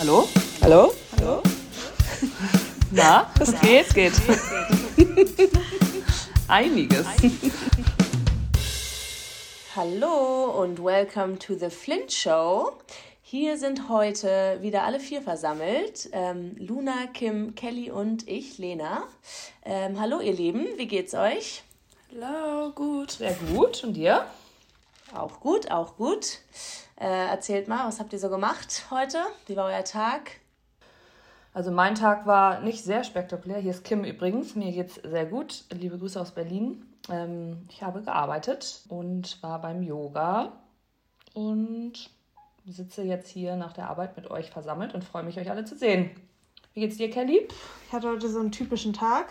Hallo? Hallo? Hallo? Na, es geht, es geht. Einiges. Hallo und welcome to the Flint Show. Hier sind heute wieder alle vier versammelt. Ähm, Luna, Kim, Kelly und ich, Lena. Ähm, hallo ihr Lieben, wie geht's euch? Hallo, gut. Sehr gut. Und dir? Auch gut, auch gut. Äh, erzählt mal, was habt ihr so gemacht heute? Wie war euer Tag? Also mein Tag war nicht sehr spektakulär. Hier ist Kim übrigens. Mir geht's sehr gut. Liebe Grüße aus Berlin. Ähm, ich habe gearbeitet und war beim Yoga und sitze jetzt hier nach der Arbeit mit euch versammelt und freue mich, euch alle zu sehen. Wie geht's dir, Kelly? Ich hatte heute so einen typischen Tag.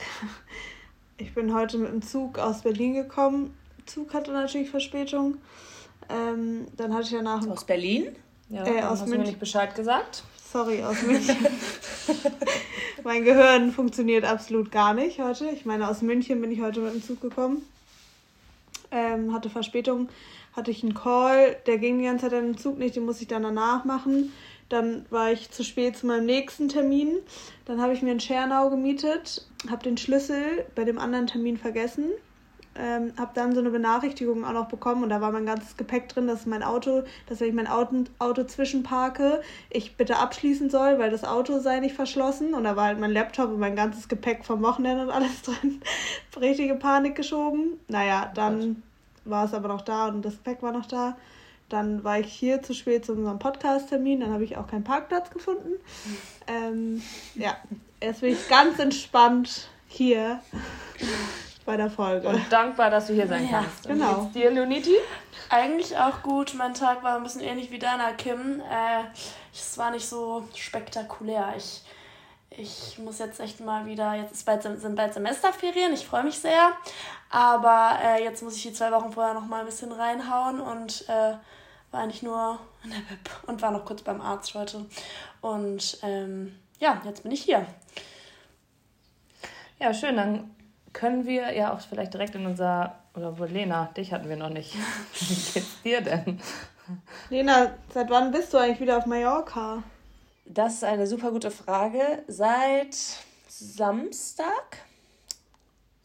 Ich bin heute mit dem Zug aus Berlin gekommen. Zug hatte natürlich Verspätung. Ähm, dann hatte ich danach. Aus Berlin? Ja, äh, aus hast München. du mir nicht Bescheid gesagt? Sorry, aus München. mein Gehirn funktioniert absolut gar nicht heute. Ich meine, aus München bin ich heute mit dem Zug gekommen. Ähm, hatte Verspätung, hatte ich einen Call, der ging die ganze Zeit den Zug nicht, den muss ich dann danach machen. Dann war ich zu spät zu meinem nächsten Termin. Dann habe ich mir in Schernau gemietet, habe den Schlüssel bei dem anderen Termin vergessen ähm, habe dann so eine Benachrichtigung auch noch bekommen und da war mein ganzes Gepäck drin, dass mein Auto, dass wenn ich mein Auto, Auto zwischenparke, ich bitte abschließen soll, weil das Auto sei nicht verschlossen und da war halt mein Laptop und mein ganzes Gepäck vom Wochenende und alles drin. Richtige Panik geschoben. Naja, dann war es aber noch da und das Gepäck war noch da. Dann war ich hier zu spät zu unserem Podcast-Termin, dann habe ich auch keinen Parkplatz gefunden. Ähm, ja, jetzt bin ich ganz entspannt hier bei der Folge. Und dankbar, dass du hier sein ja, kannst. Genau. Und geht's dir, Leoniti? Eigentlich auch gut. Mein Tag war ein bisschen ähnlich wie deiner, Kim. Äh, es war nicht so spektakulär. Ich, ich muss jetzt echt mal wieder, jetzt ist bald, sind bald Semesterferien, ich freue mich sehr. Aber äh, jetzt muss ich die zwei Wochen vorher noch mal ein bisschen reinhauen und äh, war eigentlich nur in der Bib und war noch kurz beim Arzt heute. Und ähm, ja, jetzt bin ich hier. Ja, schön. Dann können wir ja auch vielleicht direkt in unser, oder wo Lena, dich hatten wir noch nicht. Wie geht's dir denn? Lena, seit wann bist du eigentlich wieder auf Mallorca? Das ist eine super gute Frage. Seit Samstag?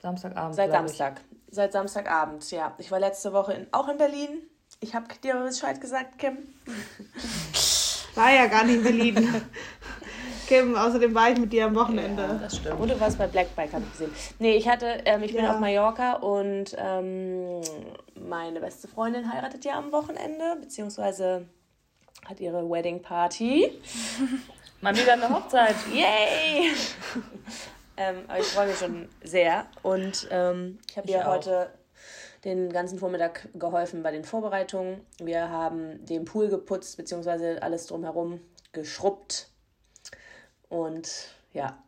Samstagabend. Seit Samstag. Ich. Seit Samstagabend, ja. Ich war letzte Woche in, auch in Berlin. Ich habe dir Bescheid gesagt, Kim. War ja gar nicht in Berlin. Kim, außerdem war ich mit dir am Wochenende. Ja, das stimmt. Und du warst bei Black Bike, habe ich gesehen. Nee, ich hatte, ähm, ich bin ja. auf Mallorca und ähm, meine beste Freundin heiratet ja am Wochenende, beziehungsweise hat ihre Wedding Party. Mal wieder eine Hochzeit. Yay! ähm, aber ich freue mich schon sehr. Und ähm, ich habe ihr heute den ganzen Vormittag geholfen bei den Vorbereitungen. Wir haben den Pool geputzt, beziehungsweise alles drumherum geschrubbt und ja,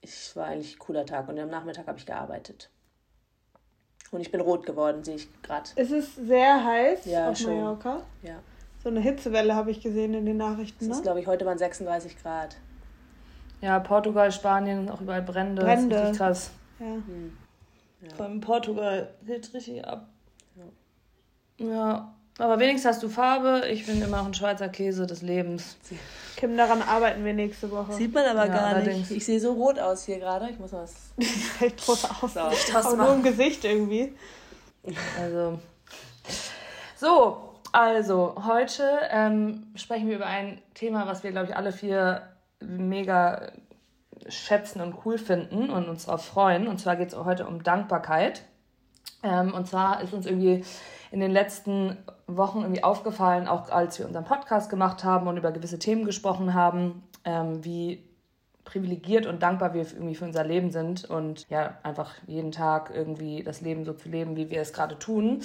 es war eigentlich ein cooler Tag. Und am Nachmittag habe ich gearbeitet. Und ich bin rot geworden, sehe ich gerade. Es ist sehr heiß ja, auf schon. Mallorca. Ja. So eine Hitzewelle habe ich gesehen in den Nachrichten. Ne? ist, glaube ich, heute waren 36 Grad. Ja, Portugal, Spanien, auch überall Brände. Brände. Das ist richtig krass. Ja. Hm. ja. Vor allem Portugal geht richtig ab. Ja. ja. Aber wenigstens hast du Farbe. Ich bin immer noch ein Schweizer Käse des Lebens. Kim, daran arbeiten wir nächste Woche. Sieht man aber ja, gar allerdings. nicht. Ich sehe so rot aus hier gerade. Ich muss mal was. Echt rot aus. So. Aber nur im Gesicht irgendwie. Also. So, also heute ähm, sprechen wir über ein Thema, was wir, glaube ich, alle vier mega schätzen und cool finden und uns darauf freuen. Und zwar geht es heute um Dankbarkeit. Ähm, und zwar ist uns irgendwie in den letzten Wochen irgendwie aufgefallen, auch als wir unseren Podcast gemacht haben und über gewisse Themen gesprochen haben, ähm, wie privilegiert und dankbar wir irgendwie für unser Leben sind und ja, einfach jeden Tag irgendwie das Leben so zu leben, wie wir es gerade tun.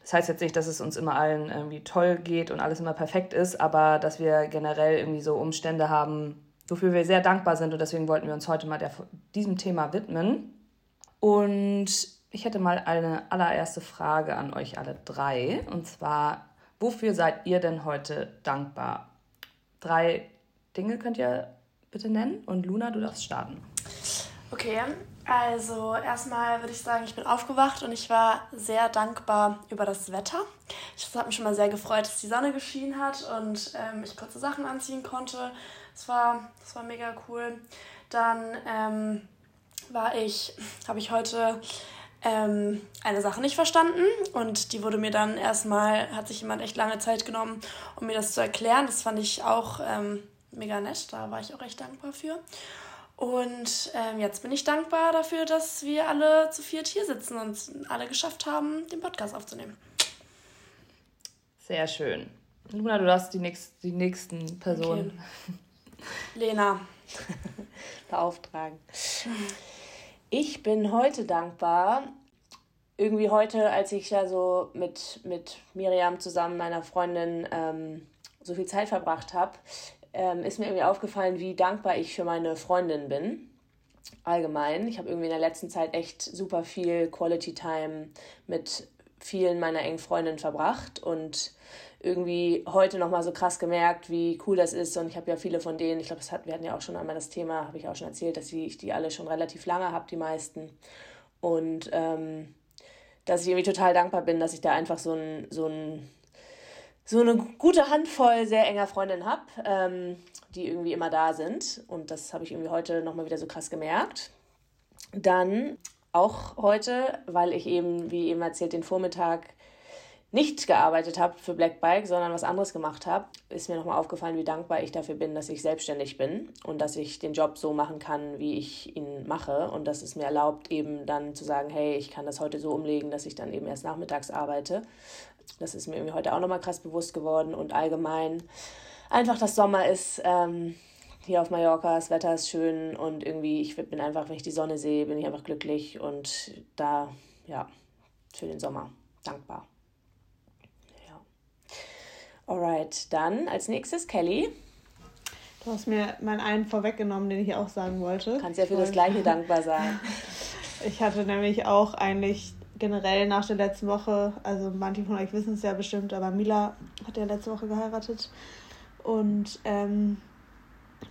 Das heißt jetzt nicht, dass es uns immer allen irgendwie toll geht und alles immer perfekt ist, aber dass wir generell irgendwie so Umstände haben, wofür wir sehr dankbar sind und deswegen wollten wir uns heute mal der, diesem Thema widmen. Und ich hätte mal eine allererste Frage an euch alle drei. Und zwar, wofür seid ihr denn heute dankbar? Drei Dinge könnt ihr bitte nennen. Und Luna, du darfst starten. Okay, also erstmal würde ich sagen, ich bin aufgewacht und ich war sehr dankbar über das Wetter. Es hat mich schon mal sehr gefreut, dass die Sonne geschienen hat und ähm, ich kurze Sachen anziehen konnte. Das war, das war mega cool. Dann ähm, war ich, habe ich heute ähm, eine Sache nicht verstanden und die wurde mir dann erstmal, hat sich jemand echt lange Zeit genommen, um mir das zu erklären. Das fand ich auch ähm, mega nett, da war ich auch recht dankbar für. Und ähm, jetzt bin ich dankbar dafür, dass wir alle zu viert hier sitzen und alle geschafft haben, den Podcast aufzunehmen. Sehr schön. Luna, du hast die, nächst, die nächsten Personen. Okay. Lena. Beauftragen. Ich bin heute dankbar. Irgendwie heute, als ich ja so mit, mit Miriam zusammen, meiner Freundin, ähm, so viel Zeit verbracht habe, ähm, ist mir irgendwie aufgefallen, wie dankbar ich für meine Freundin bin. Allgemein. Ich habe irgendwie in der letzten Zeit echt super viel Quality Time mit vielen meiner engen Freundinnen verbracht und irgendwie heute nochmal so krass gemerkt, wie cool das ist. Und ich habe ja viele von denen, ich glaube, wir hatten ja auch schon einmal das Thema, habe ich auch schon erzählt, dass ich die alle schon relativ lange habe, die meisten. Und ähm, dass ich irgendwie total dankbar bin, dass ich da einfach so ein, so ein so eine gute Handvoll sehr enger Freundinnen habe, ähm, die irgendwie immer da sind. Und das habe ich irgendwie heute nochmal wieder so krass gemerkt. Dann auch heute, weil ich eben, wie eben erzählt, den Vormittag nicht gearbeitet habe für Black Bike, sondern was anderes gemacht habe, ist mir nochmal aufgefallen, wie dankbar ich dafür bin, dass ich selbstständig bin und dass ich den Job so machen kann, wie ich ihn mache und dass es mir erlaubt, eben dann zu sagen, hey, ich kann das heute so umlegen, dass ich dann eben erst nachmittags arbeite das ist mir irgendwie heute auch nochmal krass bewusst geworden und allgemein einfach, dass Sommer ist. Ähm, hier auf Mallorca, das Wetter ist schön und irgendwie, ich bin einfach, wenn ich die Sonne sehe, bin ich einfach glücklich und da, ja, für den Sommer dankbar. Alright, dann als nächstes Kelly. Du hast mir meinen einen vorweggenommen, den ich auch sagen wollte. Kannst ja für das Gleiche dankbar sein. Ich hatte nämlich auch eigentlich generell nach der letzten Woche, also manche von euch wissen es ja bestimmt, aber Mila hat ja letzte Woche geheiratet. Und ähm,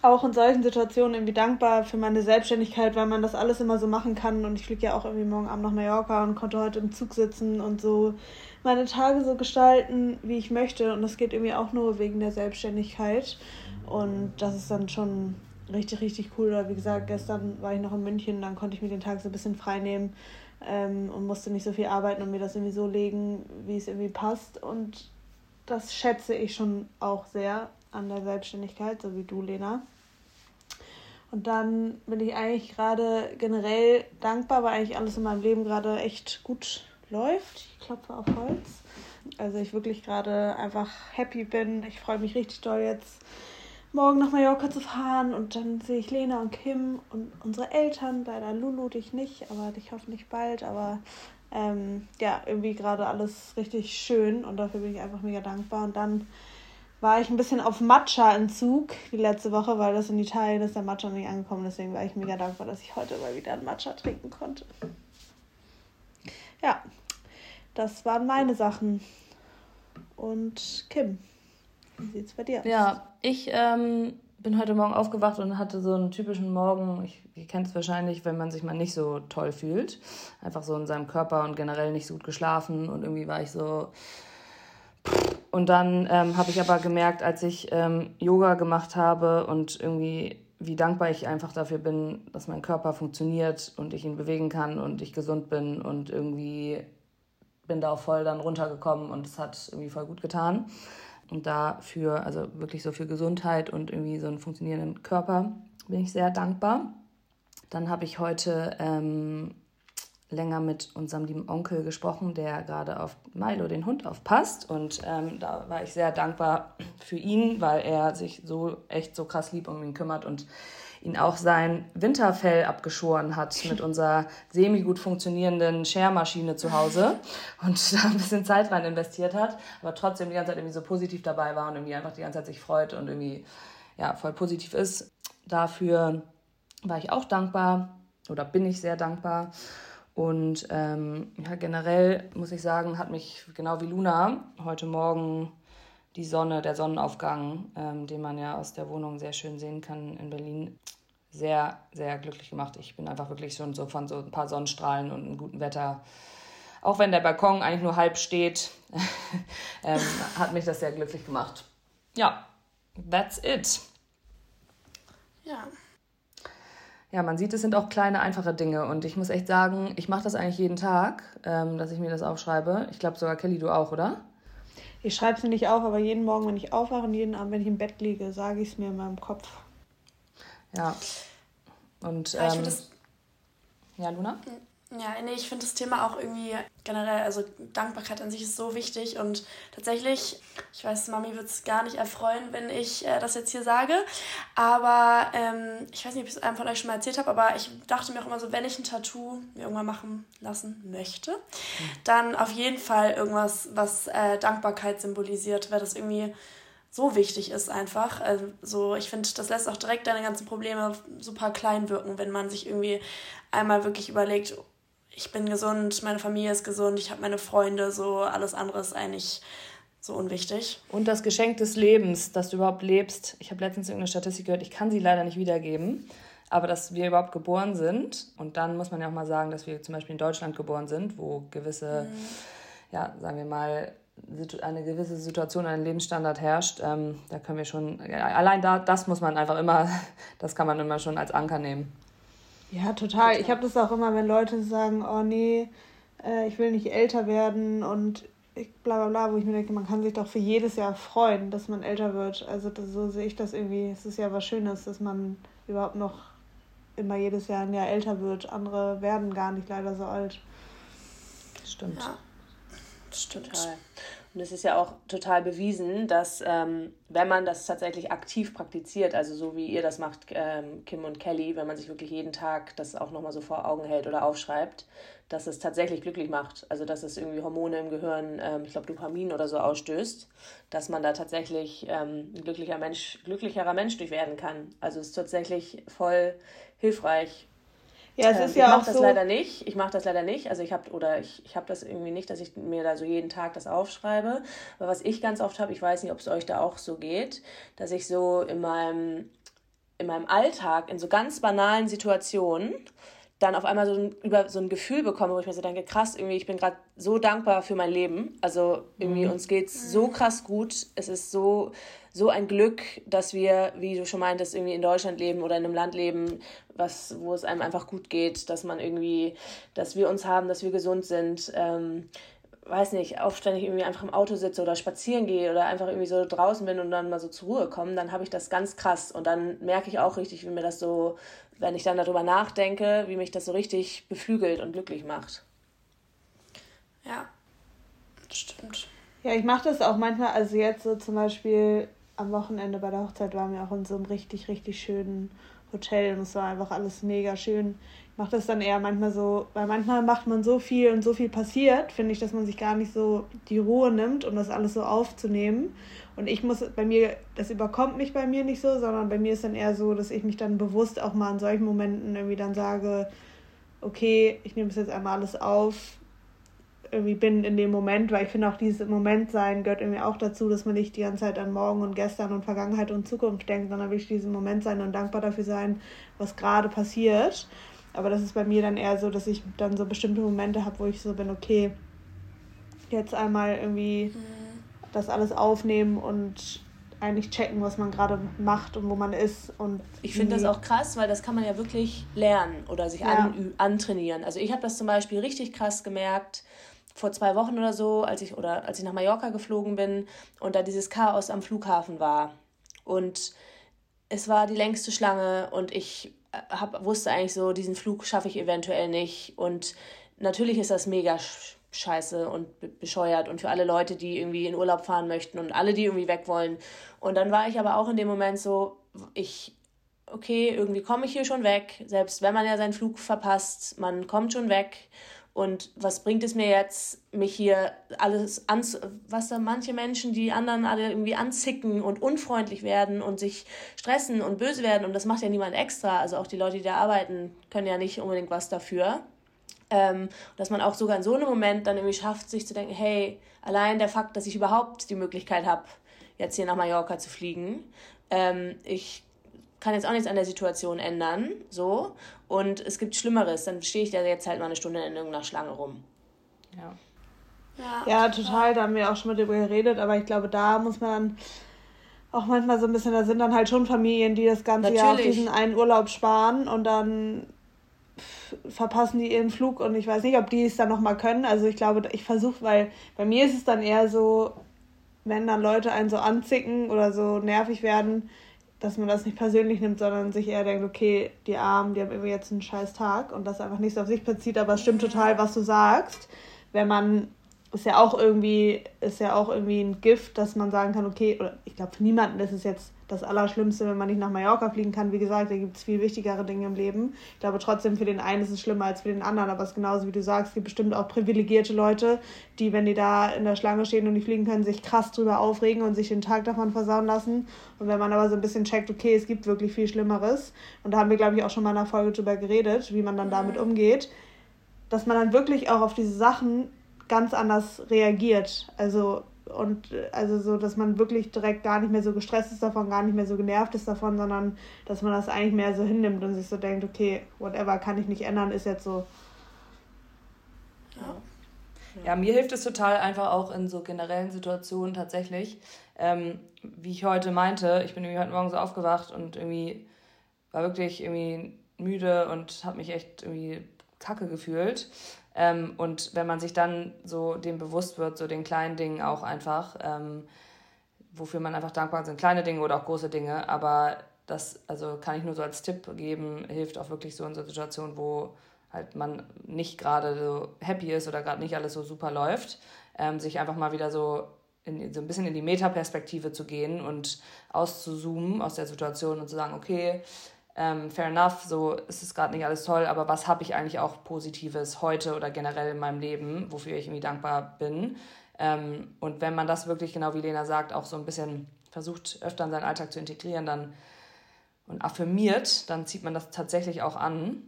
auch in solchen Situationen irgendwie dankbar für meine Selbstständigkeit, weil man das alles immer so machen kann. Und ich fliege ja auch irgendwie morgen Abend nach Mallorca und konnte heute im Zug sitzen und so meine Tage so gestalten, wie ich möchte. Und das geht irgendwie auch nur wegen der Selbstständigkeit. Und das ist dann schon richtig, richtig cool. Oder wie gesagt, gestern war ich noch in München, dann konnte ich mir den Tag so ein bisschen frei nehmen ähm, und musste nicht so viel arbeiten und mir das irgendwie so legen, wie es irgendwie passt. Und das schätze ich schon auch sehr an der Selbstständigkeit, so wie du, Lena. Und dann bin ich eigentlich gerade generell dankbar, weil eigentlich alles in meinem Leben gerade echt gut läuft. Ich klopfe auf Holz. Also ich wirklich gerade einfach happy bin. Ich freue mich richtig doll jetzt morgen nach Mallorca zu fahren und dann sehe ich Lena und Kim und unsere Eltern, leider Lulu dich nicht, aber dich hoffentlich bald, aber ähm, ja, irgendwie gerade alles richtig schön und dafür bin ich einfach mega dankbar und dann war ich ein bisschen auf Matcha-Entzug die letzte Woche, weil das in Italien ist, der Matcha nicht angekommen, deswegen war ich mega dankbar, dass ich heute mal wieder einen Matcha trinken konnte. Ja, das waren meine Sachen. Und Kim, wie sieht es bei dir aus? Ja, ich ähm, bin heute Morgen aufgewacht und hatte so einen typischen Morgen. Ich, ihr kennt es wahrscheinlich, wenn man sich mal nicht so toll fühlt. Einfach so in seinem Körper und generell nicht so gut geschlafen. Und irgendwie war ich so. Und dann ähm, habe ich aber gemerkt, als ich ähm, Yoga gemacht habe und irgendwie wie dankbar ich einfach dafür bin, dass mein Körper funktioniert und ich ihn bewegen kann und ich gesund bin und irgendwie bin da auch voll dann runtergekommen und es hat irgendwie voll gut getan. Und dafür, also wirklich so für Gesundheit und irgendwie so einen funktionierenden Körper, bin ich sehr dankbar. Dann habe ich heute ähm, länger mit unserem lieben Onkel gesprochen, der gerade auf Milo, den Hund, aufpasst. Und ähm, da war ich sehr dankbar für ihn, weil er sich so echt so krass lieb um ihn kümmert und ihn auch sein Winterfell abgeschoren hat mit unserer semi-gut funktionierenden Schermaschine zu Hause und da ein bisschen Zeit rein investiert hat, aber trotzdem die ganze Zeit irgendwie so positiv dabei war und irgendwie einfach die ganze Zeit sich freut und irgendwie ja, voll positiv ist. Dafür war ich auch dankbar oder bin ich sehr dankbar. Und ähm, ja, generell muss ich sagen, hat mich genau wie Luna heute Morgen die Sonne, der Sonnenaufgang, ähm, den man ja aus der Wohnung sehr schön sehen kann in Berlin, sehr, sehr glücklich gemacht. Ich bin einfach wirklich schon so von so ein paar Sonnenstrahlen und einem guten Wetter, auch wenn der Balkon eigentlich nur halb steht, ähm, hat mich das sehr glücklich gemacht. Ja, that's it. Ja. Ja, man sieht, es sind auch kleine, einfache Dinge. Und ich muss echt sagen, ich mache das eigentlich jeden Tag, ähm, dass ich mir das aufschreibe. Ich glaube sogar, Kelly, du auch, oder? Ich schreibe es mir nicht auf, aber jeden Morgen, wenn ich aufwache und jeden Abend, wenn ich im Bett liege, sage ich es mir in meinem Kopf. Ja. Und Ja, ich ähm, ja, Luna? Ja, nee, ich finde das Thema auch irgendwie generell, also Dankbarkeit an sich ist so wichtig und tatsächlich, ich weiß, Mami wird es gar nicht erfreuen, wenn ich äh, das jetzt hier sage, aber ähm, ich weiß nicht, ob ich es einem von euch schon mal erzählt habe, aber ich dachte mir auch immer so, wenn ich ein Tattoo mir irgendwann machen lassen möchte, dann auf jeden Fall irgendwas, was äh, Dankbarkeit symbolisiert, weil das irgendwie so wichtig ist einfach. Also so, ich finde, das lässt auch direkt deine ganzen Probleme super klein wirken, wenn man sich irgendwie einmal wirklich überlegt, ich bin gesund, meine Familie ist gesund, ich habe meine Freunde, so alles andere ist eigentlich so unwichtig. Und das Geschenk des Lebens, dass du überhaupt lebst. Ich habe letztens irgendeine Statistik gehört, ich kann sie leider nicht wiedergeben, aber dass wir überhaupt geboren sind. Und dann muss man ja auch mal sagen, dass wir zum Beispiel in Deutschland geboren sind, wo gewisse, ja, sagen wir mal, eine gewisse Situation, ein Lebensstandard herrscht. Ähm, da können wir schon, ja, allein da, das muss man einfach immer, das kann man immer schon als Anker nehmen. Ja, total. Ich habe das auch immer, wenn Leute sagen, oh nee, äh, ich will nicht älter werden und ich, bla bla bla, wo ich mir denke, man kann sich doch für jedes Jahr freuen, dass man älter wird. Also das, so sehe ich das irgendwie. Es ist ja was Schönes, dass man überhaupt noch immer jedes Jahr ein Jahr älter wird. Andere werden gar nicht leider so alt. Stimmt. Ja, das stimmt. Total. Und es ist ja auch total bewiesen, dass ähm, wenn man das tatsächlich aktiv praktiziert, also so wie ihr das macht, ähm, Kim und Kelly, wenn man sich wirklich jeden Tag das auch nochmal so vor Augen hält oder aufschreibt, dass es tatsächlich glücklich macht. Also dass es irgendwie Hormone im Gehirn, ähm, ich glaube Dopamin oder so ausstößt, dass man da tatsächlich ähm, ein glücklicher Mensch, glücklicherer Mensch durch werden kann. Also es ist tatsächlich voll hilfreich, Ja, es ähm, ist ich ja mache auch das so. leider nicht. Ich mache das leider nicht. Also ich habe oder ich, ich habe das irgendwie nicht, dass ich mir da so jeden Tag das aufschreibe. Aber was ich ganz oft habe, ich weiß nicht, ob es euch da auch so geht, dass ich so in meinem in meinem Alltag in so ganz banalen Situationen dann auf einmal so ein, über so ein Gefühl bekomme, wo ich mir so denke, krass, irgendwie, ich bin gerade so dankbar für mein Leben. Also irgendwie uns geht's so krass gut. Es ist so, so ein Glück, dass wir, wie du schon meintest, irgendwie in Deutschland leben oder in einem Land leben, was, wo es einem einfach gut geht, dass man irgendwie, dass wir uns haben, dass wir gesund sind. Ähm, weiß nicht, aufständig irgendwie einfach im Auto sitze oder spazieren gehe oder einfach irgendwie so draußen bin und dann mal so zur Ruhe komme, dann habe ich das ganz krass. Und dann merke ich auch richtig, wie mir das so, wenn ich dann darüber nachdenke, wie mich das so richtig beflügelt und glücklich macht. Ja, das stimmt. Ja, ich mache das auch manchmal, also jetzt so zum Beispiel am Wochenende bei der Hochzeit waren wir auch in so einem richtig, richtig schönen Hotel und es war einfach alles mega schön. Ich mache das dann eher manchmal so, weil manchmal macht man so viel und so viel passiert, finde ich, dass man sich gar nicht so die Ruhe nimmt, um das alles so aufzunehmen. Und ich muss bei mir, das überkommt mich bei mir nicht so, sondern bei mir ist dann eher so, dass ich mich dann bewusst auch mal in solchen Momenten irgendwie dann sage, okay, ich nehme es jetzt einmal alles auf, irgendwie bin in dem Moment, weil ich finde auch dieses im Moment sein gehört irgendwie auch dazu, dass man nicht die ganze Zeit an morgen und gestern und Vergangenheit und Zukunft denkt, sondern wirklich diesen Moment sein und dankbar dafür sein, was gerade passiert. Aber das ist bei mir dann eher so, dass ich dann so bestimmte Momente habe, wo ich so bin, okay, jetzt einmal irgendwie das alles aufnehmen und eigentlich checken, was man gerade macht und wo man ist. Und Ich finde das auch krass, weil das kann man ja wirklich lernen oder sich Ja. anü- antrainieren. Also ich habe das zum Beispiel richtig krass gemerkt vor zwei Wochen oder so, als ich oder als ich nach Mallorca geflogen bin und da dieses Chaos am Flughafen war. Und es war die längste Schlange und ich hab, wusste eigentlich so, diesen Flug schaffe ich eventuell nicht. Und natürlich ist das mega sch- scheiße und be- bescheuert und für alle Leute, die irgendwie in Urlaub fahren möchten und alle, die irgendwie weg wollen. Und dann war ich aber auch in dem Moment so, ich, okay, irgendwie komme ich hier schon weg, selbst wenn man ja seinen Flug verpasst, man kommt schon weg. Und was bringt es mir jetzt, mich hier alles anzu... Was da manche Menschen, die anderen alle irgendwie anzicken und unfreundlich werden und sich stressen und böse werden und das macht ja niemand extra. Also auch die Leute, die da arbeiten, können ja nicht unbedingt was dafür. Ähm, dass man auch sogar in so einem Moment dann irgendwie schafft, sich zu denken, hey, allein der Fakt, dass ich überhaupt die Möglichkeit habe, jetzt hier nach Mallorca zu fliegen, ähm, ich kann jetzt auch nichts an der Situation ändern, so. Und es gibt Schlimmeres, dann stehe ich da jetzt halt mal eine Stunde in irgendeiner Schlange rum. Ja. Ja, Ja, total, da haben wir auch schon mal drüber geredet, aber ich glaube, da muss man dann auch manchmal so ein bisschen, da sind dann halt schon Familien, die das ganze Natürlich. Jahr auf diesen einen Urlaub sparen und dann verpassen die ihren Flug und ich weiß nicht, ob die es dann nochmal können. Also ich glaube, ich versuche, weil bei mir ist es dann eher so, wenn dann Leute einen so anzicken oder so nervig werden, dass man das nicht persönlich nimmt, sondern sich eher denkt, okay, die Armen, die haben irgendwie jetzt einen scheiß Tag und das einfach nicht so auf sich bezieht, aber es stimmt total, was du sagst. Wenn man ist ja auch irgendwie, ist ja auch irgendwie ein Gift, dass man sagen kann, okay, oder ich glaube, für niemanden ist es jetzt das Allerschlimmste, wenn man nicht nach Mallorca fliegen kann. Wie gesagt, da gibt es viel wichtigere Dinge im Leben. Ich glaube trotzdem, für den einen ist es schlimmer als für den anderen, aber es ist genauso wie du sagst, es gibt bestimmt auch privilegierte Leute, die, wenn die da in der Schlange stehen und nicht fliegen können, sich krass drüber aufregen und sich den Tag davon versauen lassen. Und wenn man aber so ein bisschen checkt, okay, es gibt wirklich viel Schlimmeres, und da haben wir, glaube ich, auch schon mal in einer Folge drüber geredet, wie man dann damit umgeht, dass man dann wirklich auch auf diese Sachen ganz anders reagiert. Also und also so, dass man wirklich direkt gar nicht mehr so gestresst ist davon, gar nicht mehr so genervt ist davon, sondern dass man das eigentlich mehr so hinnimmt und sich so denkt, okay, whatever kann ich nicht ändern, ist jetzt so. Ja. Ja, mir hilft es total einfach auch in so generellen Situationen tatsächlich. Ähm, wie ich heute meinte, ich bin irgendwie heute Morgen so aufgewacht und irgendwie war wirklich irgendwie müde und habe mich echt irgendwie kacke gefühlt. Ähm, und wenn man sich dann so dem bewusst wird, so den kleinen Dingen auch einfach, ähm, wofür man einfach dankbar sind. Kleine Dinge oder auch große Dinge, aber das, also kann ich nur so als Tipp geben, hilft auch wirklich so in so Situationen, wo halt man nicht gerade so happy ist oder gerade nicht alles so super läuft, ähm, sich einfach mal wieder so in, so ein bisschen in die Metaperspektive zu gehen und auszuzoomen aus der Situation und zu sagen, okay, ähm, fair enough, so ist es gerade nicht alles toll, aber was habe ich eigentlich auch Positives heute oder generell in meinem Leben, wofür ich irgendwie dankbar bin. Ähm, und wenn man das wirklich, genau wie Lena sagt, auch so ein bisschen versucht, öfter in seinen Alltag zu integrieren dann, und affirmiert, dann zieht man das tatsächlich auch an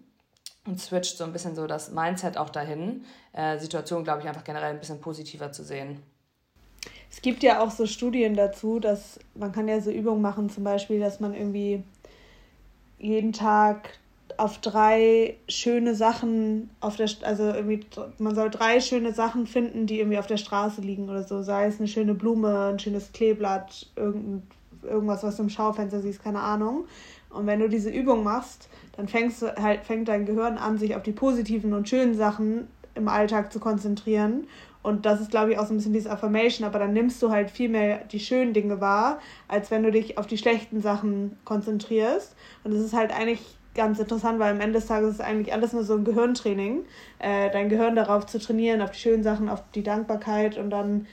und switcht so ein bisschen so das Mindset auch dahin, äh, Situationen, glaube ich, einfach generell ein bisschen positiver zu sehen. Es gibt ja auch so Studien dazu, dass man kann ja so Übungen machen, zum Beispiel, dass man irgendwie jeden Tag auf drei schöne Sachen auf der also irgendwie man soll drei schöne Sachen finden, die irgendwie auf der Straße liegen oder so, sei es eine schöne Blume, ein schönes Kleeblatt, irgend, irgendwas, was du im Schaufenster siehst, keine Ahnung. Und wenn du diese Übung machst, dann fängst du halt fängt dein Gehirn an, sich auf die positiven und schönen Sachen im Alltag zu konzentrieren und das ist, glaube ich, auch so ein bisschen dieses Affirmation, aber dann nimmst du halt viel mehr die schönen Dinge wahr, als wenn du dich auf die schlechten Sachen konzentrierst. Und das ist halt eigentlich ganz interessant, weil am Ende des Tages ist eigentlich alles nur so ein Gehirntraining. Äh, dein Gehirn darauf zu trainieren, auf die schönen Sachen, auf die Dankbarkeit und dann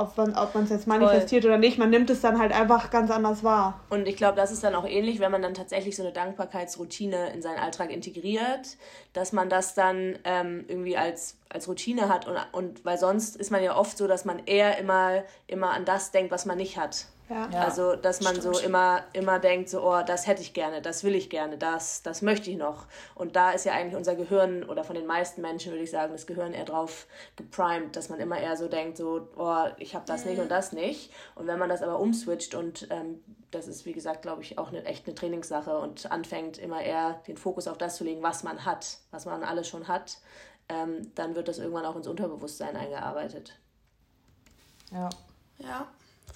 ob man ob es jetzt manifestiert Voll. oder nicht, man nimmt es dann halt einfach ganz anders wahr. Und ich glaube, das ist dann auch ähnlich, wenn man dann tatsächlich so eine Dankbarkeitsroutine in seinen Alltag integriert, dass man das dann ähm, irgendwie als, als Routine hat und, und weil sonst ist man ja oft so, dass man eher immer, immer an das denkt, was man nicht hat. Ja. Also, dass man Stimmt. so immer, immer denkt, so, oh, das hätte ich gerne, das will ich gerne, das, das möchte ich noch. Und da ist ja eigentlich unser Gehirn, oder von den meisten Menschen würde ich sagen, das Gehirn eher drauf geprimed, dass man immer eher so denkt, so, oh, ich habe das mhm. nicht und das nicht. Und wenn man das aber umswitcht und ähm, das ist, wie gesagt, glaube ich, auch eine, echt eine Trainingssache und anfängt immer eher den Fokus auf das zu legen, was man hat, was man alles schon hat, ähm, dann wird das irgendwann auch ins Unterbewusstsein eingearbeitet. Ja. Ja,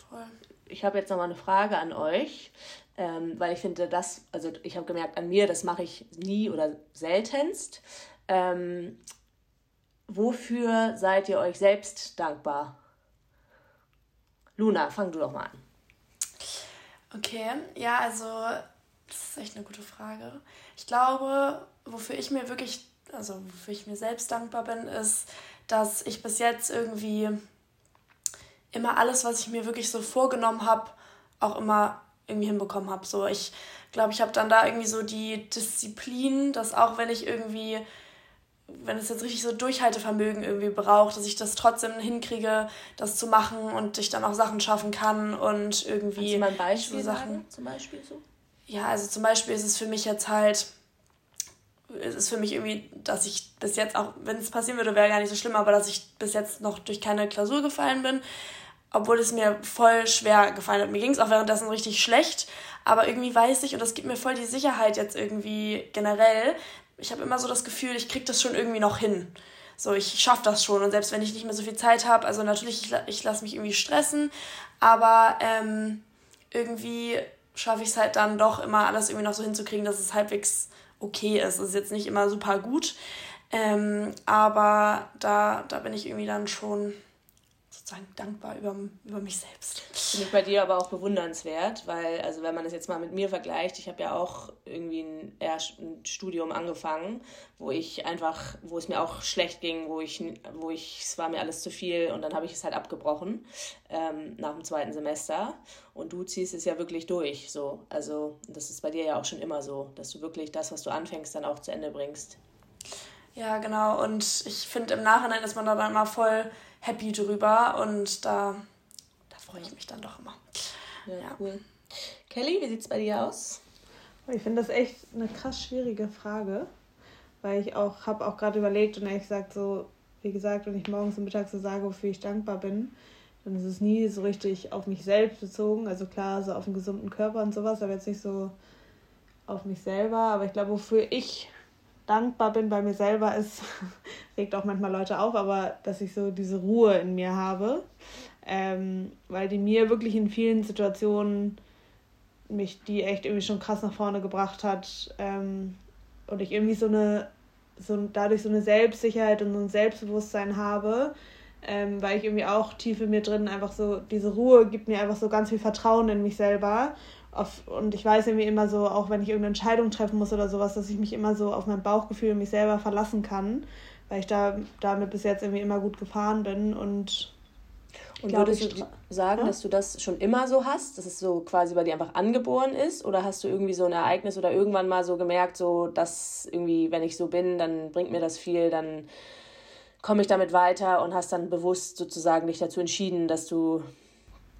voll ich habe jetzt noch mal eine Frage an euch, ähm, weil ich finde, das, also ich habe gemerkt an mir, das mache ich nie oder seltenst. Ähm, wofür seid ihr euch selbst dankbar? Luna, fang du doch mal an. Okay, ja, also das ist echt eine gute Frage. Ich glaube, wofür ich mir wirklich, also wofür ich mir selbst dankbar bin, ist, dass ich bis jetzt irgendwie immer alles, was ich mir wirklich so vorgenommen habe, auch immer irgendwie hinbekommen habe. So, ich glaube, ich habe dann da irgendwie so die Disziplin, dass auch wenn ich irgendwie, wenn es jetzt richtig so Durchhaltevermögen irgendwie braucht, dass ich das trotzdem hinkriege, das zu machen und ich dann auch Sachen schaffen kann und irgendwie. Kannst du mal ein Beispiel so Sachen. Sagen, zum Beispiel so? Ja, also zum Beispiel ist es für mich jetzt halt, es ist für mich irgendwie, dass ich bis jetzt auch, wenn es passieren würde, wäre gar nicht so schlimm, aber dass ich bis jetzt noch durch keine Klausur gefallen bin obwohl es mir voll schwer gefallen hat. Mir ging es auch währenddessen richtig schlecht, aber irgendwie weiß ich, und das gibt mir voll die Sicherheit jetzt irgendwie generell, ich habe immer so das Gefühl, ich kriege das schon irgendwie noch hin. So, ich schaffe das schon und selbst wenn ich nicht mehr so viel Zeit habe, also natürlich, ich, ich lasse mich irgendwie stressen, aber ähm, irgendwie schaffe ich es halt dann doch immer alles irgendwie noch so hinzukriegen, dass es halbwegs okay ist. Es ist jetzt nicht immer super gut, ähm, aber da, da bin ich irgendwie dann schon sozusagen dankbar über, über mich selbst. Finde ich bei dir aber auch bewundernswert, weil, also wenn man das jetzt mal mit mir vergleicht, ich habe ja auch irgendwie ein, ein Studium angefangen, wo ich einfach, wo es mir auch schlecht ging, wo ich, wo ich, es war mir alles zu viel und dann habe ich es halt abgebrochen ähm, nach dem zweiten Semester. Und du ziehst es ja wirklich durch, so. Also das ist bei dir ja auch schon immer so, dass du wirklich das, was du anfängst, dann auch zu Ende bringst. Ja, genau. Und ich finde, im Nachhinein ist man da dann mal voll happy drüber und da, da freue ich mich dann doch immer. Ja, ja. cool. Kelly, wie sieht es bei dir aus? Ich finde das echt eine krass schwierige Frage, weil ich auch habe auch gerade überlegt und ehrlich gesagt so, wie gesagt, wenn ich morgens und mittags so sage, wofür ich dankbar bin, dann ist es nie so richtig auf mich selbst bezogen. Also klar, so auf einen gesunden Körper und sowas, aber jetzt nicht so auf mich selber. Aber ich glaube, wofür ich dankbar bin bei mir selber ist, regt auch manchmal Leute auf, aber dass ich so diese Ruhe in mir habe, ähm, weil die mir wirklich in vielen Situationen mich die echt irgendwie schon krass nach vorne gebracht hat ähm, und ich irgendwie so eine so dadurch so eine Selbstsicherheit und so ein Selbstbewusstsein habe, ähm, weil ich irgendwie auch tief in mir drin einfach so diese Ruhe gibt mir einfach so ganz viel Vertrauen in mich selber auf, und ich weiß irgendwie immer so, auch wenn ich irgendeine Entscheidung treffen muss oder sowas, dass ich mich immer so auf mein Bauchgefühl und mich selber verlassen kann, weil ich da damit bis jetzt irgendwie immer gut gefahren bin und und würdest du sagen, ja? dass du das schon immer so hast, dass es so quasi bei dir einfach angeboren ist? Oder hast du irgendwie so ein Ereignis oder irgendwann mal so gemerkt, so dass irgendwie, wenn ich so bin, dann bringt mir das viel, dann komme ich damit weiter und hast dann bewusst sozusagen dich dazu entschieden, dass du,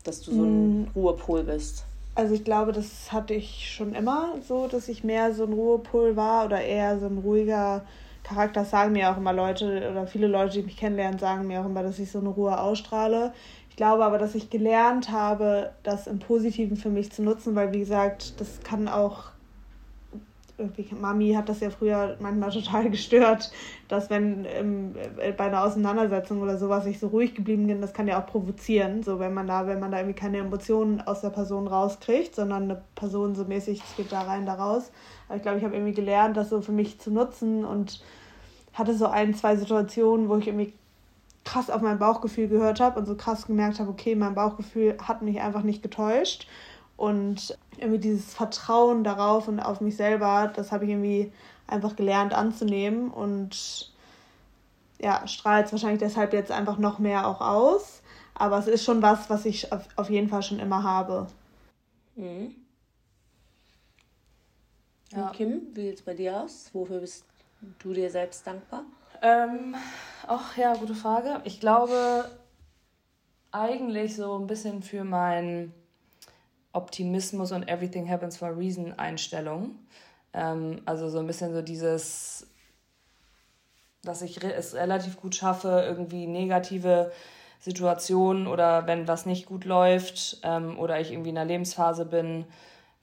dass du so ein mm. Ruhepol bist? Also ich glaube, das hatte ich schon immer so, dass ich mehr so ein Ruhepol war oder eher so ein ruhiger Charakter. Das sagen mir auch immer Leute oder viele Leute, die mich kennenlernen, sagen mir auch immer, dass ich so eine Ruhe ausstrahle. Ich glaube aber, dass ich gelernt habe, das im Positiven für mich zu nutzen, weil wie gesagt, das kann auch irgendwie, Mami hat das ja früher manchmal total gestört, dass wenn ähm, bei einer Auseinandersetzung oder sowas ich so ruhig geblieben bin, das kann ja auch provozieren, so wenn man da, wenn man da irgendwie keine Emotionen aus der Person rauskriegt, sondern eine Person so mäßig, es geht da rein, da raus. Aber ich glaube, ich habe irgendwie gelernt, das so für mich zu nutzen und hatte so ein, zwei Situationen, wo ich irgendwie krass auf mein Bauchgefühl gehört habe und so krass gemerkt habe, okay, mein Bauchgefühl hat mich einfach nicht getäuscht. Und irgendwie dieses Vertrauen darauf und auf mich selber, das habe ich irgendwie einfach gelernt anzunehmen und ja, strahlt es wahrscheinlich deshalb jetzt einfach noch mehr auch aus. Aber es ist schon was, was ich auf, auf jeden Fall schon immer habe. Mhm. Ja. Kim, wie sieht es bei dir aus? Wofür bist du dir selbst dankbar? Ähm, ach ja, gute Frage. Ich glaube eigentlich so ein bisschen für mein Optimismus und Everything Happens for a Reason Einstellung. Ähm, also so ein bisschen so dieses, dass ich es relativ gut schaffe, irgendwie negative Situationen oder wenn was nicht gut läuft ähm, oder ich irgendwie in einer Lebensphase bin,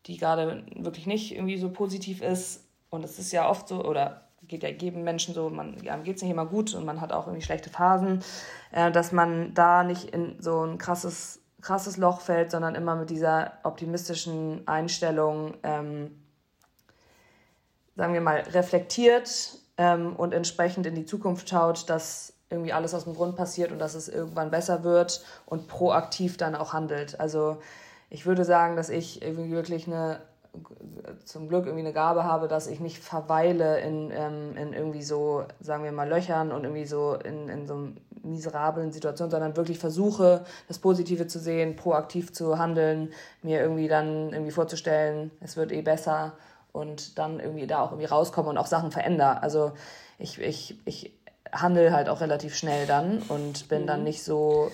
die gerade wirklich nicht irgendwie so positiv ist. Und es ist ja oft so, oder geht ja jedem Menschen so, man ja, geht es nicht immer gut und man hat auch irgendwie schlechte Phasen, äh, dass man da nicht in so ein krasses krasses Loch fällt, sondern immer mit dieser optimistischen Einstellung, ähm, sagen wir mal, reflektiert ähm, und entsprechend in die Zukunft schaut, dass irgendwie alles aus dem Grund passiert und dass es irgendwann besser wird und proaktiv dann auch handelt. Also ich würde sagen, dass ich irgendwie wirklich eine zum Glück irgendwie eine Gabe habe, dass ich nicht verweile in, ähm, in irgendwie so, sagen wir mal, Löchern und irgendwie so in, in so miserablen Situationen, sondern wirklich versuche, das Positive zu sehen, proaktiv zu handeln, mir irgendwie dann irgendwie vorzustellen, es wird eh besser und dann irgendwie da auch irgendwie rauskomme und auch Sachen verändere. Also ich, ich, ich handle halt auch relativ schnell dann und bin mhm. dann nicht so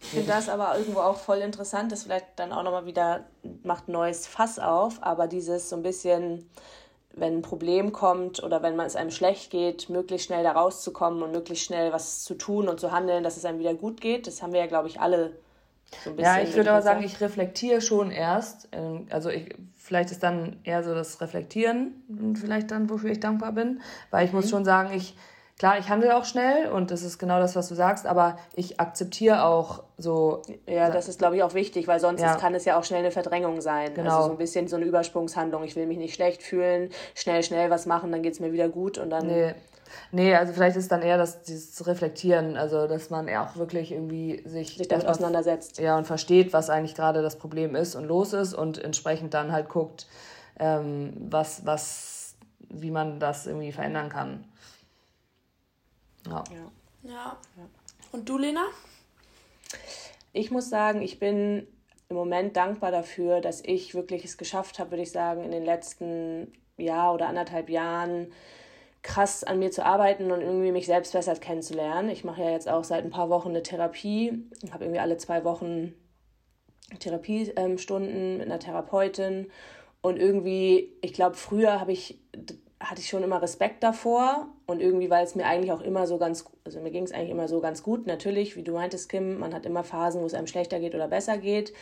ich finde das aber irgendwo auch voll interessant, das vielleicht dann auch nochmal wieder macht ein neues Fass auf, aber dieses so ein bisschen, wenn ein Problem kommt oder wenn man es einem schlecht geht, möglichst schnell da rauszukommen und möglichst schnell was zu tun und zu handeln, dass es einem wieder gut geht, das haben wir ja, glaube ich, alle so ein bisschen. Ja, ich würde aber sagen, ich reflektiere schon erst. Ähm, also ich, vielleicht ist dann eher so das Reflektieren vielleicht dann, wofür ich dankbar bin, weil ich mhm. muss schon sagen, ich klar, ich handle auch schnell und das ist genau das, was du sagst, aber ich akzeptiere auch so. Ja, das ist, glaube ich, auch wichtig, weil sonst ja. kann es ja auch schnell eine Verdrängung sein. Genau. Also so ein bisschen so eine Übersprungshandlung. Ich will mich nicht schlecht fühlen, schnell, schnell was machen, dann geht es mir wieder gut und dann. Nee. Nee, also vielleicht ist dann eher das dieses Reflektieren, also dass man ja auch wirklich irgendwie sich, sich damit auseinandersetzt. Ja, und versteht, was eigentlich gerade das Problem ist und los ist und entsprechend dann halt guckt, ähm, was, was, wie man das irgendwie verändern kann. Ja. ja. ja. Und du, Lena? Ich muss sagen, ich bin im Moment dankbar dafür, dass ich wirklich es geschafft habe, würde ich sagen, in den letzten Jahr oder anderthalb Jahren krass an mir zu arbeiten und irgendwie mich selbst besser kennenzulernen. Ich mache ja jetzt auch seit ein paar Wochen eine Therapie. Ich habe irgendwie alle zwei Wochen Therapiestunden mit einer Therapeutin. Und irgendwie, ich glaube, früher habe ich hatte ich schon immer Respekt davor und irgendwie, weil es mir eigentlich auch immer so ganz, also mir ging es eigentlich immer so ganz gut. Natürlich, wie du meintest, Kim, man hat immer Phasen, wo es einem schlechter geht oder besser geht.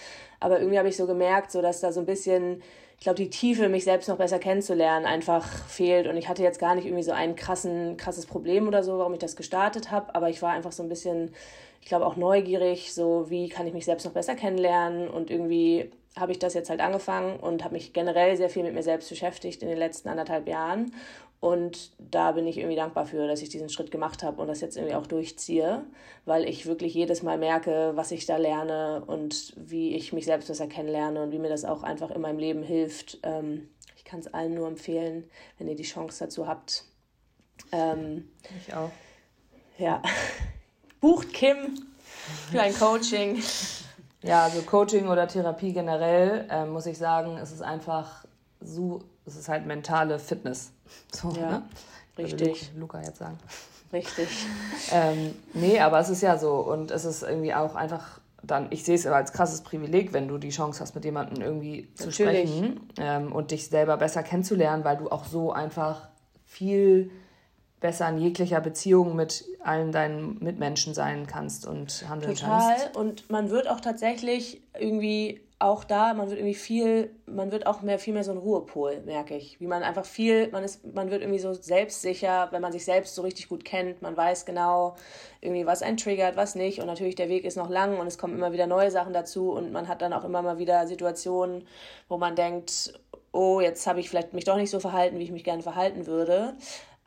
Aber irgendwie habe ich so gemerkt, so dass da so ein bisschen, ich glaube, die Tiefe, mich selbst noch besser kennenzulernen, einfach fehlt. Und ich hatte jetzt gar nicht irgendwie so ein krassen, krasses Problem oder so, warum ich das gestartet habe. Aber ich war einfach so ein bisschen, ich glaube, auch neugierig, so wie kann ich mich selbst noch besser kennenlernen und irgendwie habe ich das jetzt halt angefangen und habe mich generell sehr viel mit mir selbst beschäftigt in den letzten anderthalb Jahren. Und da bin ich irgendwie dankbar für, dass ich diesen Schritt gemacht habe und das jetzt irgendwie auch durchziehe, weil ich wirklich jedes Mal merke, was ich da lerne und wie ich mich selbst besser kennenlerne und wie mir das auch einfach in meinem Leben hilft. Ähm, ich kann es allen nur empfehlen, wenn ihr die Chance dazu habt. Ähm, ich auch. Ja. Bucht Kim für ein Coaching. Ja, also Coaching oder Therapie generell, äh, muss ich sagen, es ist einfach so, es ist halt mentale Fitness. So, ja, ne? richtig. Luca jetzt sagen. Richtig. ähm, nee, aber es ist ja so und es ist irgendwie auch einfach dann, ich sehe es als krasses Privileg, wenn du die Chance hast, mit jemandem irgendwie zu Natürlich. sprechen ähm, und dich selber besser kennenzulernen, weil du auch so einfach viel besser in jeglicher Beziehung mit allen deinen Mitmenschen sein kannst und handeln Total. kannst. Total. Und man wird auch tatsächlich irgendwie auch da, man wird irgendwie viel, man wird auch mehr, viel mehr so ein Ruhepol, merke ich. Wie man einfach viel, man ist, man wird irgendwie so selbstsicher, wenn man sich selbst so richtig gut kennt. Man weiß genau irgendwie, was einen triggert, was nicht. Und natürlich der Weg ist noch lang und es kommen immer wieder neue Sachen dazu und man hat dann auch immer mal wieder Situationen, wo man denkt, oh, jetzt habe ich vielleicht mich doch nicht so verhalten, wie ich mich gerne verhalten würde.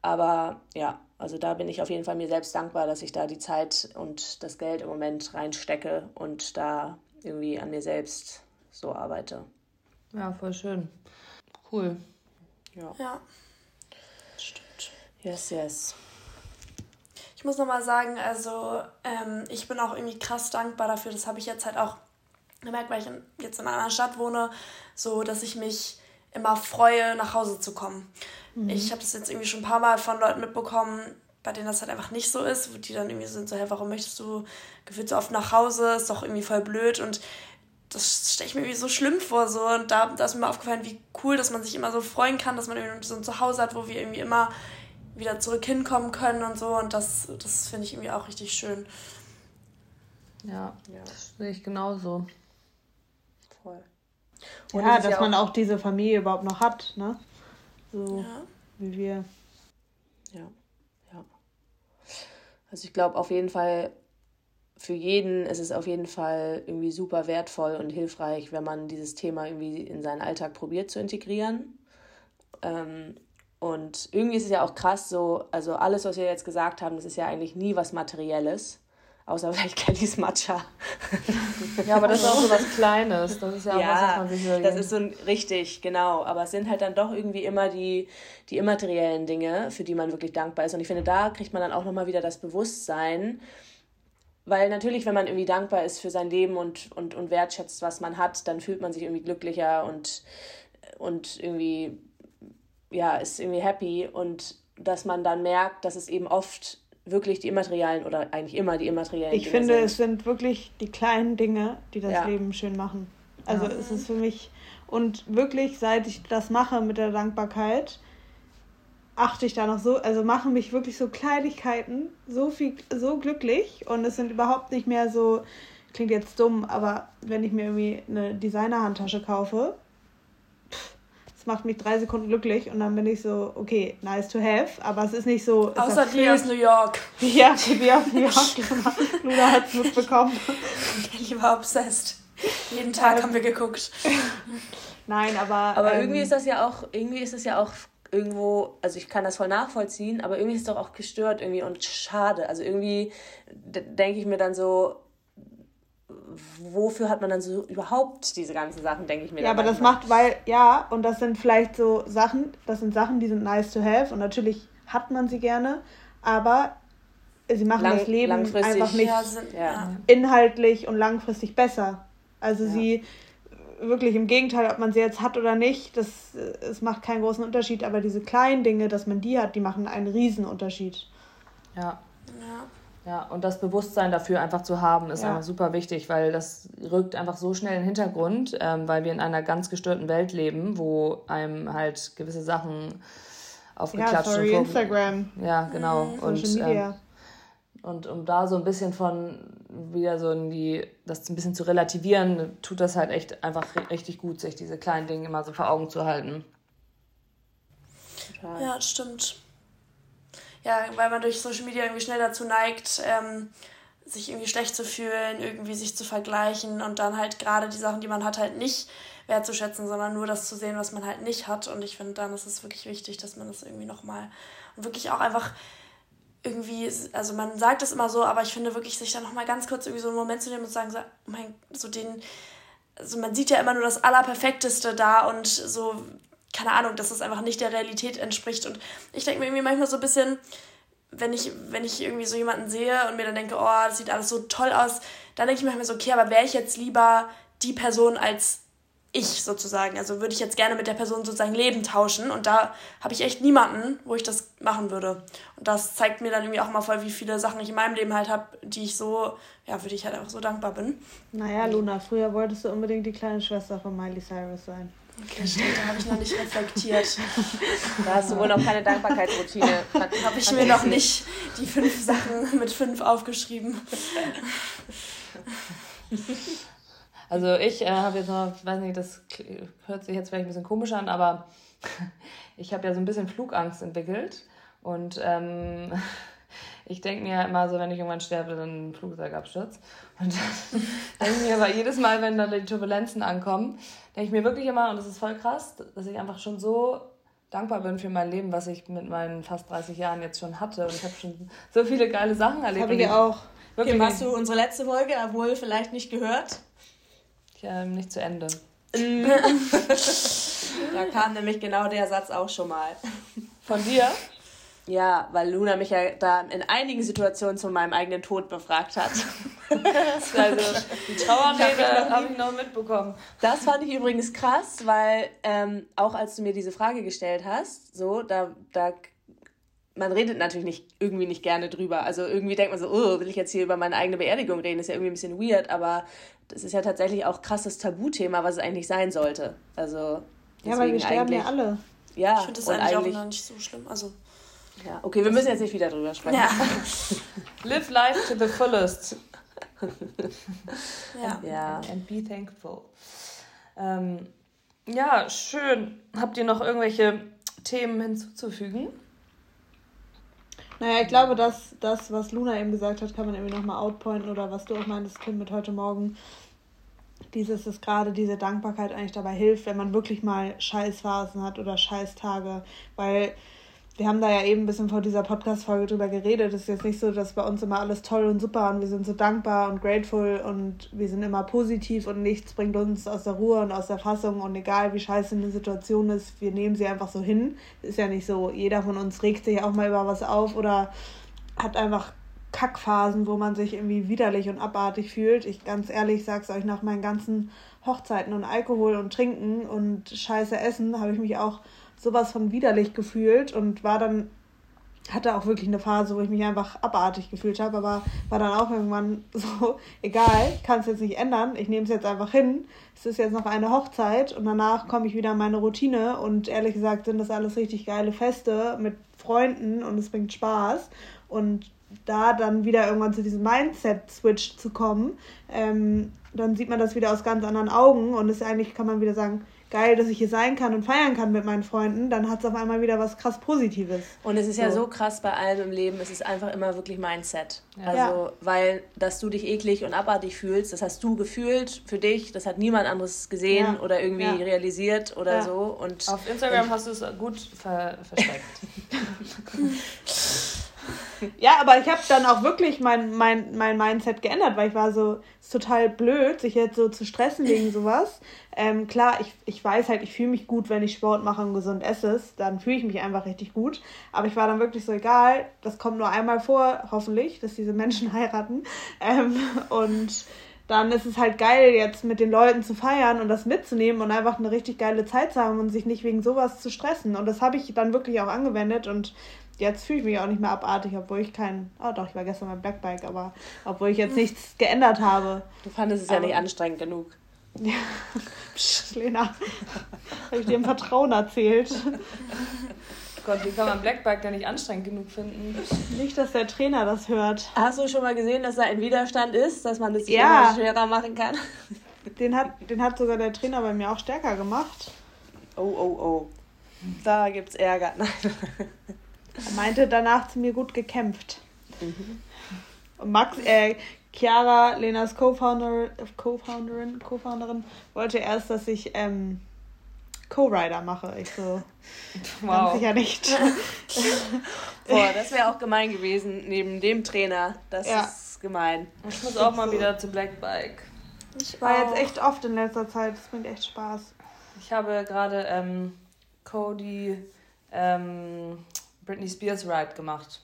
Aber ja, also da bin ich auf jeden Fall mir selbst dankbar, dass ich da die Zeit und das Geld im Moment reinstecke und da irgendwie an mir selbst so arbeite. Ja, voll schön. Cool. Ja. Ja. Stimmt. Yes, yes. Ich muss nochmal sagen, also ähm, ich bin auch irgendwie krass dankbar dafür. Das habe ich jetzt halt auch gemerkt, weil ich jetzt in einer anderen Stadt wohne, so dass ich mich immer freue, nach Hause zu kommen. Mhm. Ich habe das jetzt irgendwie schon ein paar Mal von Leuten mitbekommen, bei denen das halt einfach nicht so ist, wo die dann irgendwie sind so, hey, warum möchtest du gefühlt so oft nach Hause? Ist doch irgendwie voll blöd und das stelle ich mir irgendwie so schlimm vor. So. Und da, da ist mir mal aufgefallen, wie cool, dass man sich immer so freuen kann, dass man irgendwie so ein Zuhause hat, wo wir irgendwie immer wieder zurück hinkommen können und so. Und das, das finde ich irgendwie auch richtig schön. Ja, ja. das sehe ich genauso. Voll. Und ja, dass ja man auch diese Familie überhaupt noch hat, ne? So ja. wie wir. Ja, ja. Also ich glaube auf jeden Fall, für jeden ist es auf jeden Fall irgendwie super wertvoll und hilfreich, wenn man dieses Thema irgendwie in seinen Alltag probiert zu integrieren. Ähm, und irgendwie ist es ja auch krass so, also alles, was wir jetzt gesagt haben, das ist ja eigentlich nie was Materielles. Außer vielleicht Kellys Matcha. Ja, aber das ist auch so was Kleines. Das ist ja auch ja, was, was man sich Das ist so ein, richtig, genau. Aber es sind halt dann doch irgendwie immer die, die immateriellen Dinge, für die man wirklich dankbar ist. Und ich finde, da kriegt man dann auch nochmal wieder das Bewusstsein, weil natürlich, wenn man irgendwie dankbar ist für sein Leben und, und, und wertschätzt, was man hat, dann fühlt man sich irgendwie glücklicher und, und irgendwie, ja, ist irgendwie happy. Und dass man dann merkt, dass es eben oft wirklich die immateriellen oder eigentlich immer die immateriellen ich Dinge finde, sind. es sind wirklich die kleinen Dinge, die das ja. Leben schön machen. Also ja. es ist für mich und wirklich, seit ich das mache mit der Dankbarkeit, achte ich da noch so, also machen mich wirklich so Kleinigkeiten so viel, so glücklich und es sind überhaupt nicht mehr so, klingt jetzt dumm, aber wenn ich mir irgendwie eine Designer-Handtasche kaufe, macht mich drei Sekunden glücklich und dann bin ich so, okay, nice to have, aber es ist nicht so. Außer die aus New York. Ja, die aus New York. Luna hat es mitbekommen. Ich war obsessed. Jeden Tag ähm, haben wir geguckt. Nein, aber. Aber ähm, irgendwie ist das ja auch, irgendwie ist das ja auch irgendwo, also ich kann das voll nachvollziehen, aber irgendwie ist es doch auch gestört irgendwie und schade. Also irgendwie denke ich mir dann so, wofür hat man dann so überhaupt diese ganzen Sachen, denke ich mir. Ja, aber das macht, weil, ja, und das sind vielleicht so Sachen, das sind Sachen, die sind nice to have und natürlich hat man sie gerne, aber sie machen Lang, das Leben einfach nicht ja, sind, ja. inhaltlich und langfristig besser. Also ja. sie wirklich im Gegenteil, ob man sie jetzt hat oder nicht, das es macht keinen großen Unterschied, aber diese kleinen Dinge, dass man die hat, die machen einen riesen Unterschied. Ja. Ja. Ja, und das Bewusstsein dafür einfach zu haben, ist ja. einfach super wichtig, weil das rückt einfach so schnell in den Hintergrund, ähm, weil wir in einer ganz gestörten Welt leben, wo einem halt gewisse Sachen aufgeklatscht ja, sorry, Instagram. Ja, genau. Mhm. Und, Social Media. Ähm, und um da so ein bisschen von wieder so in die, das ein bisschen zu relativieren, tut das halt echt einfach richtig gut, sich diese kleinen Dinge immer so vor Augen zu halten. Ja, stimmt. Ja, weil man durch Social Media irgendwie schnell dazu neigt, ähm, sich irgendwie schlecht zu fühlen, irgendwie sich zu vergleichen und dann halt gerade die Sachen, die man hat, halt nicht wertzuschätzen, sondern nur das zu sehen, was man halt nicht hat. Und ich finde, dann ist es wirklich wichtig, dass man das irgendwie nochmal und wirklich auch einfach irgendwie, also man sagt es immer so, aber ich finde wirklich, sich da nochmal ganz kurz irgendwie so einen Moment zu nehmen und zu sagen, so, mein, so den, also man sieht ja immer nur das Allerperfekteste da und so, keine Ahnung, dass es einfach nicht der Realität entspricht. Und ich denke mir irgendwie manchmal so ein bisschen, wenn ich, wenn ich irgendwie so jemanden sehe und mir dann denke, oh, das sieht alles so toll aus, dann denke ich manchmal so, okay, aber wäre ich jetzt lieber die Person als ich sozusagen. Also würde ich jetzt gerne mit der Person sozusagen Leben tauschen und da habe ich echt niemanden, wo ich das machen würde. Und das zeigt mir dann irgendwie auch mal voll, wie viele Sachen ich in meinem Leben halt habe, die ich so, ja, für die ich halt einfach so dankbar bin. Naja, Luna, früher wolltest du unbedingt die kleine Schwester von Miley Cyrus sein. Okay, stimmt, da habe ich noch nicht reflektiert. Da hast du wohl noch keine Dankbarkeitsroutine. Habe ich mir noch nicht die fünf Sachen mit fünf aufgeschrieben. Also ich äh, habe jetzt noch, ich weiß nicht, das hört sich jetzt vielleicht ein bisschen komisch an, aber ich habe ja so ein bisschen Flugangst entwickelt. Und ähm, ich denke mir immer so, wenn ich irgendwann sterbe, dann ein Flugzeugabsturz. Und denke mir aber jedes Mal, wenn dann die Turbulenzen ankommen, denke ich mir wirklich immer, und das ist voll krass, dass ich einfach schon so dankbar bin für mein Leben, was ich mit meinen fast 30 Jahren jetzt schon hatte. Und ich habe schon so viele geile Sachen erlebt. Habe ich auch. Wirklich. Kim, hast du unsere letzte Folge wohl vielleicht nicht gehört? ähm, nicht zu Ende. da kam nämlich genau der Satz auch schon mal. Von dir? Ja, weil Luna mich ja da in einigen Situationen zu meinem eigenen Tod befragt hat. also die Trauerrede habe ich noch mitbekommen. Das fand ich übrigens krass, weil ähm, auch als du mir diese Frage gestellt hast, so da da man redet natürlich nicht irgendwie nicht gerne drüber. Also irgendwie denkt man so, oh, will ich jetzt hier über meine eigene Beerdigung reden? Das ist ja irgendwie ein bisschen weird, aber das ist ja tatsächlich auch krasses Tabuthema, was es eigentlich sein sollte. Also ja, weil wir sterben ja alle. Ja, ich finde das eigentlich, eigentlich auch noch nicht so schlimm. Also ja, okay, wir müssen jetzt nicht wieder drüber sprechen. Ja. Live life to the fullest. ja. ja. And be thankful. Ähm, ja, schön. Habt ihr noch irgendwelche Themen hinzuzufügen? Naja, ich glaube, dass das, was Luna eben gesagt hat, kann man irgendwie nochmal outpointen oder was du auch meintest, Kim, mit heute Morgen. Dieses, dass gerade diese Dankbarkeit eigentlich dabei hilft, wenn man wirklich mal Scheißphasen hat oder Scheißtage. Weil wir haben da ja eben ein bisschen vor dieser Podcast-Folge drüber geredet. Es ist jetzt nicht so, dass bei uns immer alles toll und super und wir sind so dankbar und grateful und wir sind immer positiv und nichts bringt uns aus der Ruhe und aus der Fassung und egal wie scheiße eine Situation ist, wir nehmen sie einfach so hin. Ist ja nicht so, jeder von uns regt sich auch mal über was auf oder hat einfach Kackphasen, wo man sich irgendwie widerlich und abartig fühlt. Ich ganz ehrlich sag's euch, nach meinen ganzen Hochzeiten und Alkohol und Trinken und scheiße Essen habe ich mich auch sowas von widerlich gefühlt und war dann, hatte auch wirklich eine Phase, wo ich mich einfach abartig gefühlt habe, aber war dann auch irgendwann so, egal, kann es jetzt nicht ändern, ich nehme es jetzt einfach hin. Es ist jetzt noch eine Hochzeit und danach komme ich wieder in meine Routine und ehrlich gesagt sind das alles richtig geile Feste mit Freunden und es bringt Spaß und da dann wieder irgendwann zu diesem Mindset-Switch zu kommen, ähm, dann sieht man das wieder aus ganz anderen Augen und ist eigentlich, kann man wieder sagen, geil, dass ich hier sein kann und feiern kann mit meinen Freunden, dann hat es auf einmal wieder was krass Positives. Und es ist so. ja so krass bei allem im Leben, es ist einfach immer wirklich Mindset. Ja. Also, ja. weil, dass du dich eklig und abartig fühlst, das hast du gefühlt für dich, das hat niemand anderes gesehen ja. oder irgendwie realisiert oder so. Und auf Instagram und hast du es gut ver versteckt. Ja, aber ich habe dann auch wirklich mein, mein, mein Mindset geändert, weil ich war so, ist total blöd, sich jetzt so zu stressen wegen sowas. Ähm, klar, ich, ich weiß halt, ich fühle mich gut, wenn ich Sport mache und gesund esse. Dann fühle ich mich einfach richtig gut. Aber ich war dann wirklich so, egal, das kommt nur einmal vor, hoffentlich, dass diese Menschen heiraten. Ähm, und dann ist es halt geil, jetzt mit den Leuten zu feiern und das mitzunehmen und einfach eine richtig geile Zeit zu haben und sich nicht wegen sowas zu stressen. Und das habe ich dann wirklich auch angewendet und jetzt fühle ich mich auch nicht mehr abartig, obwohl ich kein. Oh doch, ich war gestern beim Blackbike, aber obwohl ich jetzt nichts geändert habe. Du fandest es aber, ja nicht anstrengend genug. Ja, Psch, Lena, habe ich dir im Vertrauen erzählt. Gott, wie kann man Blackbike denn nicht anstrengend genug finden? Nicht, dass der Trainer das hört. Hast du schon mal gesehen, dass da ein Widerstand ist, dass man das ja. schwerer machen kann? Den hat, den hat sogar der Trainer bei mir auch stärker gemacht. Oh, oh, oh. Da gibt's Ärger. Nein. Er meinte danach zu mir gut gekämpft. Mhm. Und Max, äh, Chiara, Lenas Co-Founder, Co-Founderin, Co-Founderin, wollte erst, dass ich ähm, Co-Rider mache. Ich so, wow. sicher nicht. Boah, das wäre auch gemein gewesen, neben dem Trainer. Das ja. ist gemein. Ich muss auch mal wieder zu Black Bike. Ich war jetzt echt oft in letzter Zeit. Das bringt echt Spaß. Ich habe gerade ähm, Cody ähm, Britney Spears Ride gemacht.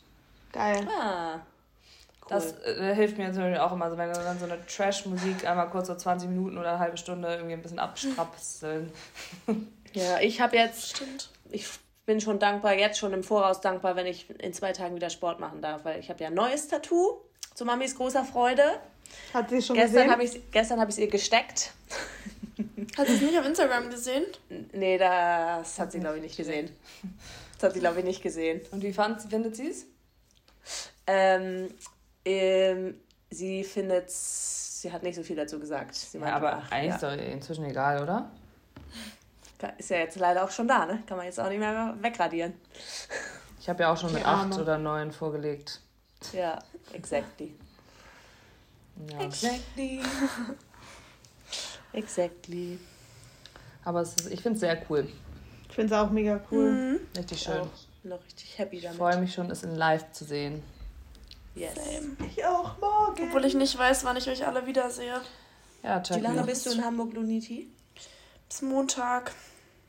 Geil. Ah. Cool. Das äh, hilft mir zum Beispiel auch immer, so, wenn du dann so eine Trash-Musik einmal kurz so 20 Minuten oder eine halbe Stunde irgendwie ein bisschen abstrapseln. ja, ich habe jetzt. Stimmt. Ich bin schon dankbar, jetzt schon im Voraus dankbar, wenn ich in zwei Tagen wieder Sport machen darf, weil ich habe ja ein neues Tattoo zu Mamis großer Freude. Hat sie schon gestern gesehen? Hab gestern habe ich es ihr gesteckt. Hat sie es nicht auf Instagram gesehen? Nee, das hat sie, glaube ich, nicht gesehen. Das hat sie, glaube ich, nicht gesehen. Und wie fand, findet sie es? Ähm, ähm, sie findet sie hat nicht so viel dazu gesagt. Sie ja, aber ach, eigentlich ja. ist doch inzwischen egal, oder? Ist ja jetzt leider auch schon da, ne? Kann man jetzt auch nicht mehr wegradieren. Ich habe ja auch schon mit acht oder neun vorgelegt. Ja, exactly. Ja. Exactly. exactly. Aber es ist, ich finde es sehr cool. Ich finde es auch mega cool. Mhm. Richtig schön. Auch noch richtig happy damit. Ich freue mich schon, es in live zu sehen. Yes. Same. Ich auch morgen. Obwohl ich nicht weiß, wann ich euch alle wiedersehe. Ja, Wie lange bist du in Hamburg, Luniti? Bis Montag.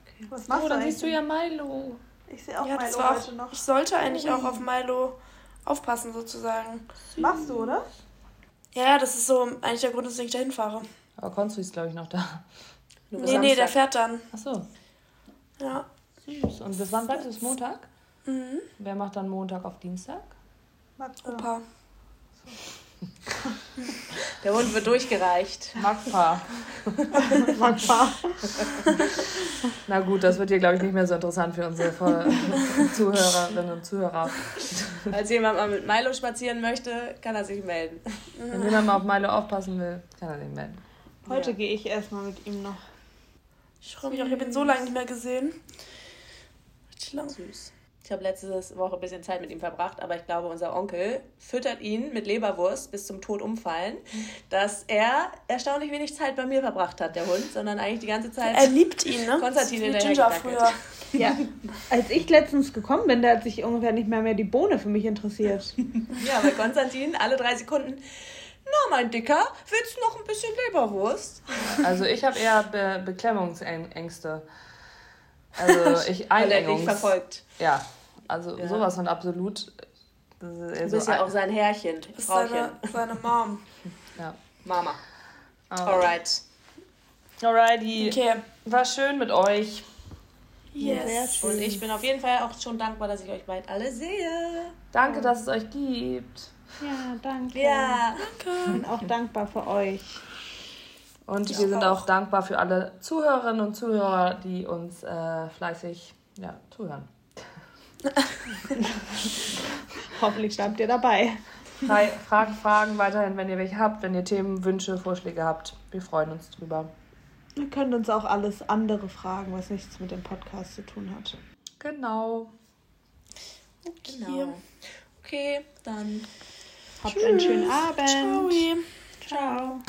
Okay. Was machst oh, du? dann siehst du ja Milo. Ich sehe auch ja, Milo auch, heute noch. Ich sollte eigentlich auch auf Milo aufpassen, sozusagen. Machst du, oder? Ja, das ist so eigentlich der Grund, dass ich dahin fahre. Aber Konzu ist, glaube ich, noch da. Nee, nee, der fährt dann. Ach so. Ja. Süß. Und bis wann bleibst du? Bis Montag? Mhm. Wer macht dann Montag auf Dienstag? Opa. Der Hund wird durchgereicht. Magpa. Magpa. Na gut, das wird hier, glaube ich, nicht mehr so interessant für unsere Zuhörerinnen und Zuhörer. Falls jemand mal mit Milo spazieren möchte, kann er sich melden. Wenn jemand mal auf Milo aufpassen will, kann er sich melden. Heute ja. gehe ich erstmal mit ihm noch ich freue mich auch, ich habe ihn so lange nicht mehr gesehen. Richtig lang. Süß. Ich habe letzte Woche ein bisschen Zeit mit ihm verbracht, aber ich glaube, unser Onkel füttert ihn mit Leberwurst bis zum Tod umfallen, dass er erstaunlich wenig Zeit bei mir verbracht hat, der Hund, sondern eigentlich die ganze Zeit. Er liebt ihn, ne? Konstantin in der Ginger früher. Ja. Als ich letztens gekommen bin, da hat sich ungefähr nicht mehr, mehr die Bohne für mich interessiert. ja, weil Konstantin alle drei Sekunden na, mein Dicker, willst du noch ein bisschen Leberwurst? Also ich habe eher Be Beklemmungsängste. Also ich Einengungs... verfolgt. Ja, also ja. sowas von absolut. Du bist ja auch sein Herrchen, Frauchen. Seine, seine Mom. Ja. Mama. Alright. Alrighty. Okay. War schön mit euch. Yes. Und ich bin auf jeden Fall auch schon dankbar, dass ich euch bald alle sehe. Danke, dass es euch gibt. Ja, danke. Ja, danke. Ich bin auch dankbar für euch. Und ich wir sind auch. auch. dankbar für alle Zuhörerinnen und Zuhörer, die uns äh, fleißig ja, zuhören. Hoffentlich bleibt ihr dabei. Fragen, Fragen weiterhin, wenn ihr welche habt, wenn ihr Themen, Wünsche, Vorschläge habt. Wir freuen uns drüber. Ihr könnt uns auch alles andere fragen, was nichts mit dem Podcast zu tun hat. Genau. Okay. Genau. Okay, dann habt Tschüss. einen schönen Abend. Ciao. Ciao.